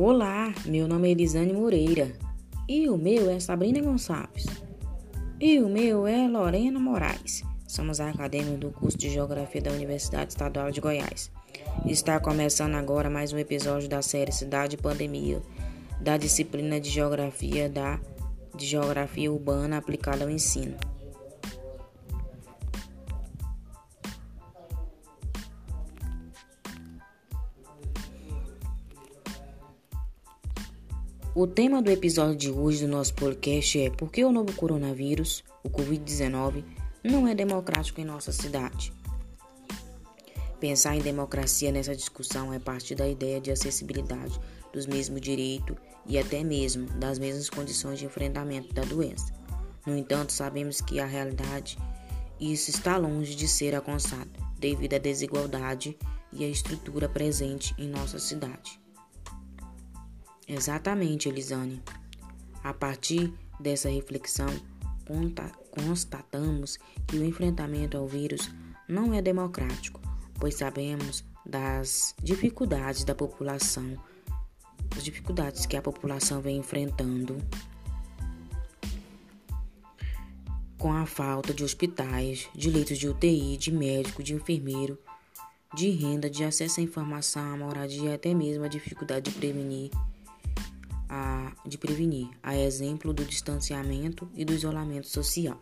Olá, meu nome é Elisane Moreira e o meu é Sabrina Gonçalves. E o meu é Lorena Moraes. Somos acadêmicos do curso de Geografia da Universidade Estadual de Goiás. Está começando agora mais um episódio da série Cidade e Pandemia, da disciplina de Geografia da de Geografia Urbana aplicada ao ensino. O tema do episódio de hoje do nosso podcast é Por que o novo coronavírus, o Covid-19, não é democrático em nossa cidade? Pensar em democracia nessa discussão é partir da ideia de acessibilidade dos mesmos direitos e até mesmo das mesmas condições de enfrentamento da doença. No entanto, sabemos que a realidade isso está longe de ser alcançado devido à desigualdade e à estrutura presente em nossa cidade. Exatamente, Elisane. A partir dessa reflexão, constatamos que o enfrentamento ao vírus não é democrático, pois sabemos das dificuldades da população, as dificuldades que a população vem enfrentando com a falta de hospitais, de leitos de UTI, de médico, de enfermeiro, de renda, de acesso à informação, à moradia até mesmo a dificuldade de prevenir de prevenir, a exemplo do distanciamento e do isolamento social.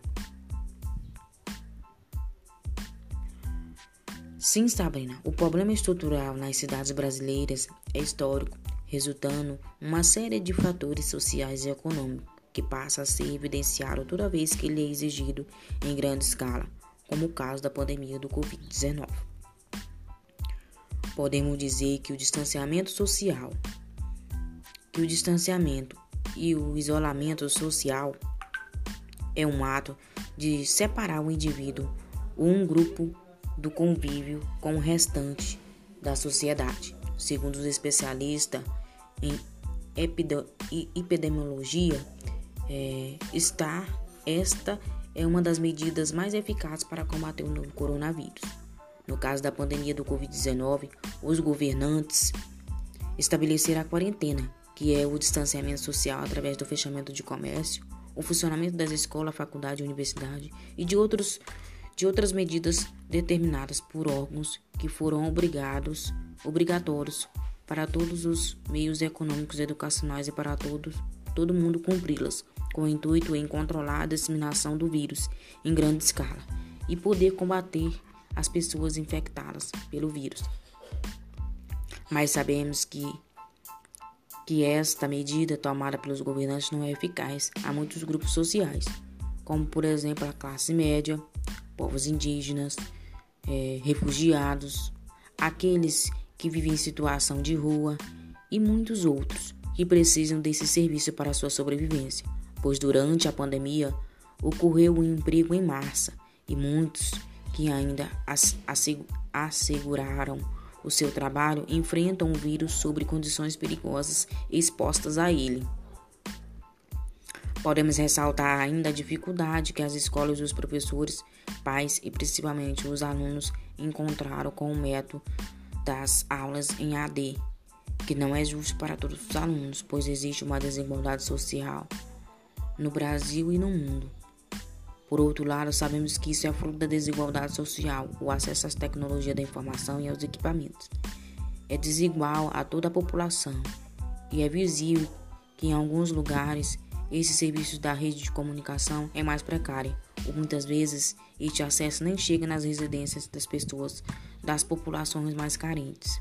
Sim, Sabrina, o problema estrutural nas cidades brasileiras é histórico, resultando uma série de fatores sociais e econômicos que passa a ser evidenciado toda vez que ele é exigido em grande escala, como o caso da pandemia do Covid-19. Podemos dizer que o distanciamento social que o distanciamento e o isolamento social é um ato de separar o indivíduo ou um grupo do convívio com o restante da sociedade. Segundo os especialistas em epidemiologia, é, está, esta é uma das medidas mais eficazes para combater o novo coronavírus. No caso da pandemia do Covid-19, os governantes estabeleceram a quarentena que é o distanciamento social através do fechamento de comércio, o funcionamento das escolas, faculdade, universidade e de, outros, de outras medidas determinadas por órgãos que foram obrigados, obrigatórios para todos os meios econômicos e educacionais e para todos, todo mundo cumpri-las, com o intuito em controlar a disseminação do vírus em grande escala e poder combater as pessoas infectadas pelo vírus. Mas sabemos que que esta medida tomada pelos governantes não é eficaz. A muitos grupos sociais, como por exemplo a classe média, povos indígenas, é, refugiados, aqueles que vivem em situação de rua e muitos outros que precisam desse serviço para sua sobrevivência, pois durante a pandemia ocorreu um emprego em massa e muitos que ainda asseguraram o seu trabalho enfrentam um vírus sobre condições perigosas expostas a ele. Podemos ressaltar ainda a dificuldade que as escolas os professores, pais e principalmente os alunos encontraram com o método das aulas em AD, que não é justo para todos os alunos, pois existe uma desigualdade social no Brasil e no mundo. Por outro lado, sabemos que isso é fruto da desigualdade social, o acesso às tecnologias da informação e aos equipamentos. É desigual a toda a população e é visível que em alguns lugares esse serviço da rede de comunicação é mais precário, ou muitas vezes este acesso nem chega nas residências das pessoas das populações mais carentes.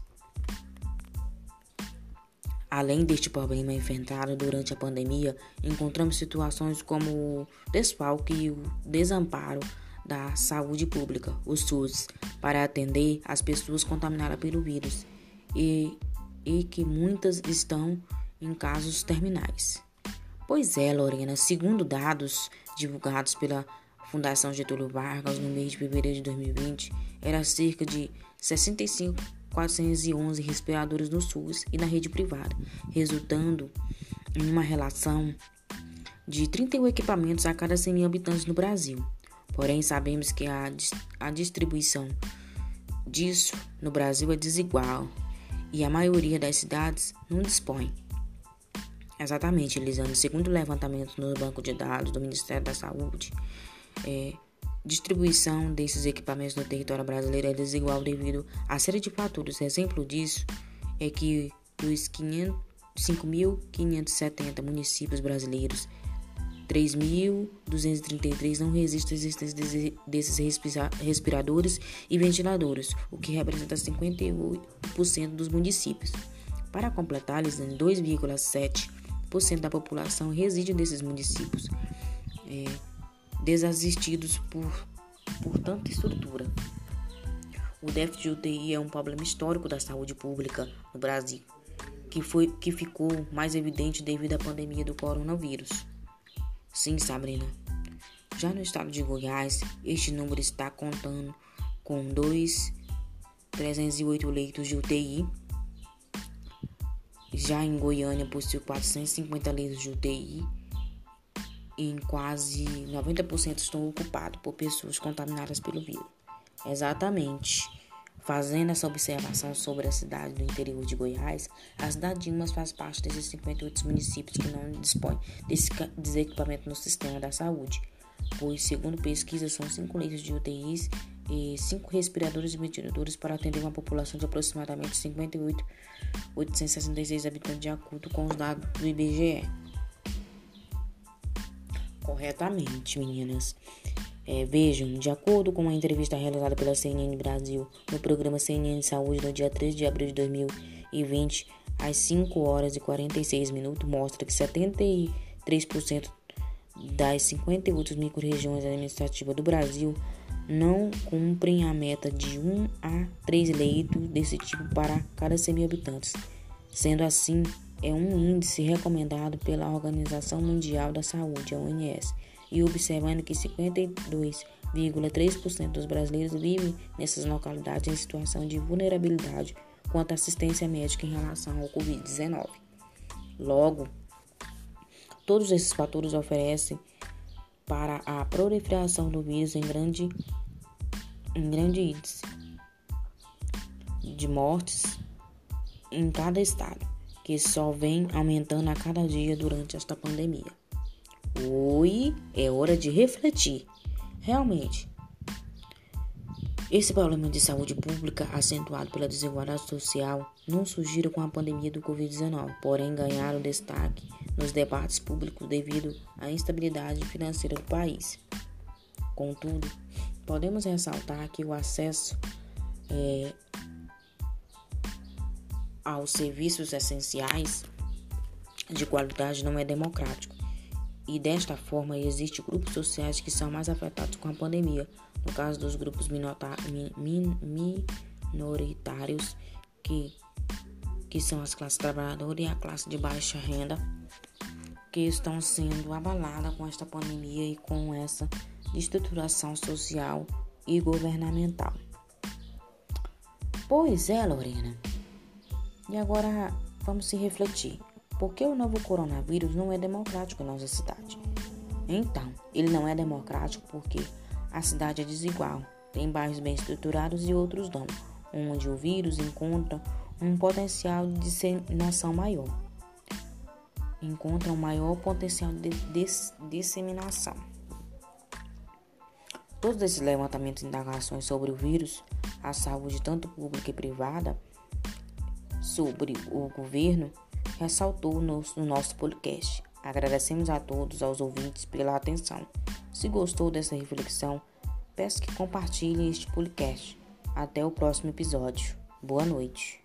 Além deste problema enfrentado durante a pandemia, encontramos situações como o desfalque e o desamparo da saúde pública, o SUS, para atender as pessoas contaminadas pelo vírus e, e que muitas estão em casos terminais. Pois é, Lorena, segundo dados divulgados pela Fundação Getúlio Vargas no mês de fevereiro de 2020, era cerca de 65 411 respiradores no SUS e na rede privada, resultando em uma relação de 31 equipamentos a cada 100 mil habitantes no Brasil. Porém, sabemos que a, a distribuição disso no Brasil é desigual e a maioria das cidades não dispõe Exatamente, Elisane. Segundo o levantamento no banco de dados do Ministério da Saúde, é, distribuição desses equipamentos no território brasileiro é desigual devido a série de fatores. Exemplo disso é que dos 5.570 municípios brasileiros, 3.233 não resistem à existência desses respiradores e ventiladores, o que representa 58% dos municípios. Para completar, 2,7% da população reside nesses municípios, é, desassistidos por, por tanta estrutura. O déficit de UTI é um problema histórico da saúde pública no Brasil, que, foi, que ficou mais evidente devido à pandemia do coronavírus. Sim, Sabrina. Já no estado de Goiás, este número está contando com 2.308 leitos de UTI. Já em Goiânia possui 450 leitos de UTI em quase 90% estão ocupados por pessoas contaminadas pelo vírus. Exatamente. Fazendo essa observação sobre a cidade do interior de Goiás, a cidade de Umas faz parte desses 58 municípios que não dispõem desse, desse equipamento no sistema da saúde, pois, segundo pesquisa, são 5 leitos de UTIs e 5 respiradores e ventiladores para atender uma população de aproximadamente 58.866 habitantes, de acordo com os dados do IBGE. Corretamente, meninas. É, vejam, de acordo com uma entrevista realizada pela CNN Brasil no programa CNN Saúde no dia 3 de abril de 2020, às 5 horas e 46 minutos, mostra que 73% das 58 microrregiões administrativas do Brasil não cumprem a meta de 1 a 3 leitos desse tipo para cada 100 mil habitantes. Sendo assim, é um índice recomendado pela Organização Mundial da Saúde, a OMS e observando que 52,3% dos brasileiros vivem nessas localidades em situação de vulnerabilidade quanto à assistência médica em relação ao Covid-19. Logo, todos esses fatores oferecem para a proliferação do vírus em grande, em grande índice de mortes em cada estado, que só vem aumentando a cada dia durante esta pandemia. Oi, é hora de refletir. Realmente, esse problema de saúde pública acentuado pela desigualdade social não surgiram com a pandemia do Covid-19, porém ganharam destaque nos debates públicos devido à instabilidade financeira do país. Contudo, podemos ressaltar que o acesso é, aos serviços essenciais de qualidade não é democrático e desta forma existem grupos sociais que são mais afetados com a pandemia. No caso dos grupos minoritários, que, que são as classes trabalhadoras e a classe de baixa renda, que estão sendo abaladas com esta pandemia e com essa estruturação social e governamental. Pois é, Lorena. E agora vamos se refletir. Por que o novo coronavírus não é democrático em nossa cidade? Então, ele não é democrático porque a cidade é desigual, tem bairros bem estruturados e outros não, onde o vírus encontra um potencial de disseminação maior. Encontra um maior potencial de disseminação. Todos esses levantamentos e indagações sobre o vírus, a saúde tanto pública e privada, sobre o governo, ressaltou no, no nosso podcast. Agradecemos a todos, aos ouvintes, pela atenção. Se gostou dessa reflexão, peço que compartilhe este podcast. Até o próximo episódio. Boa noite.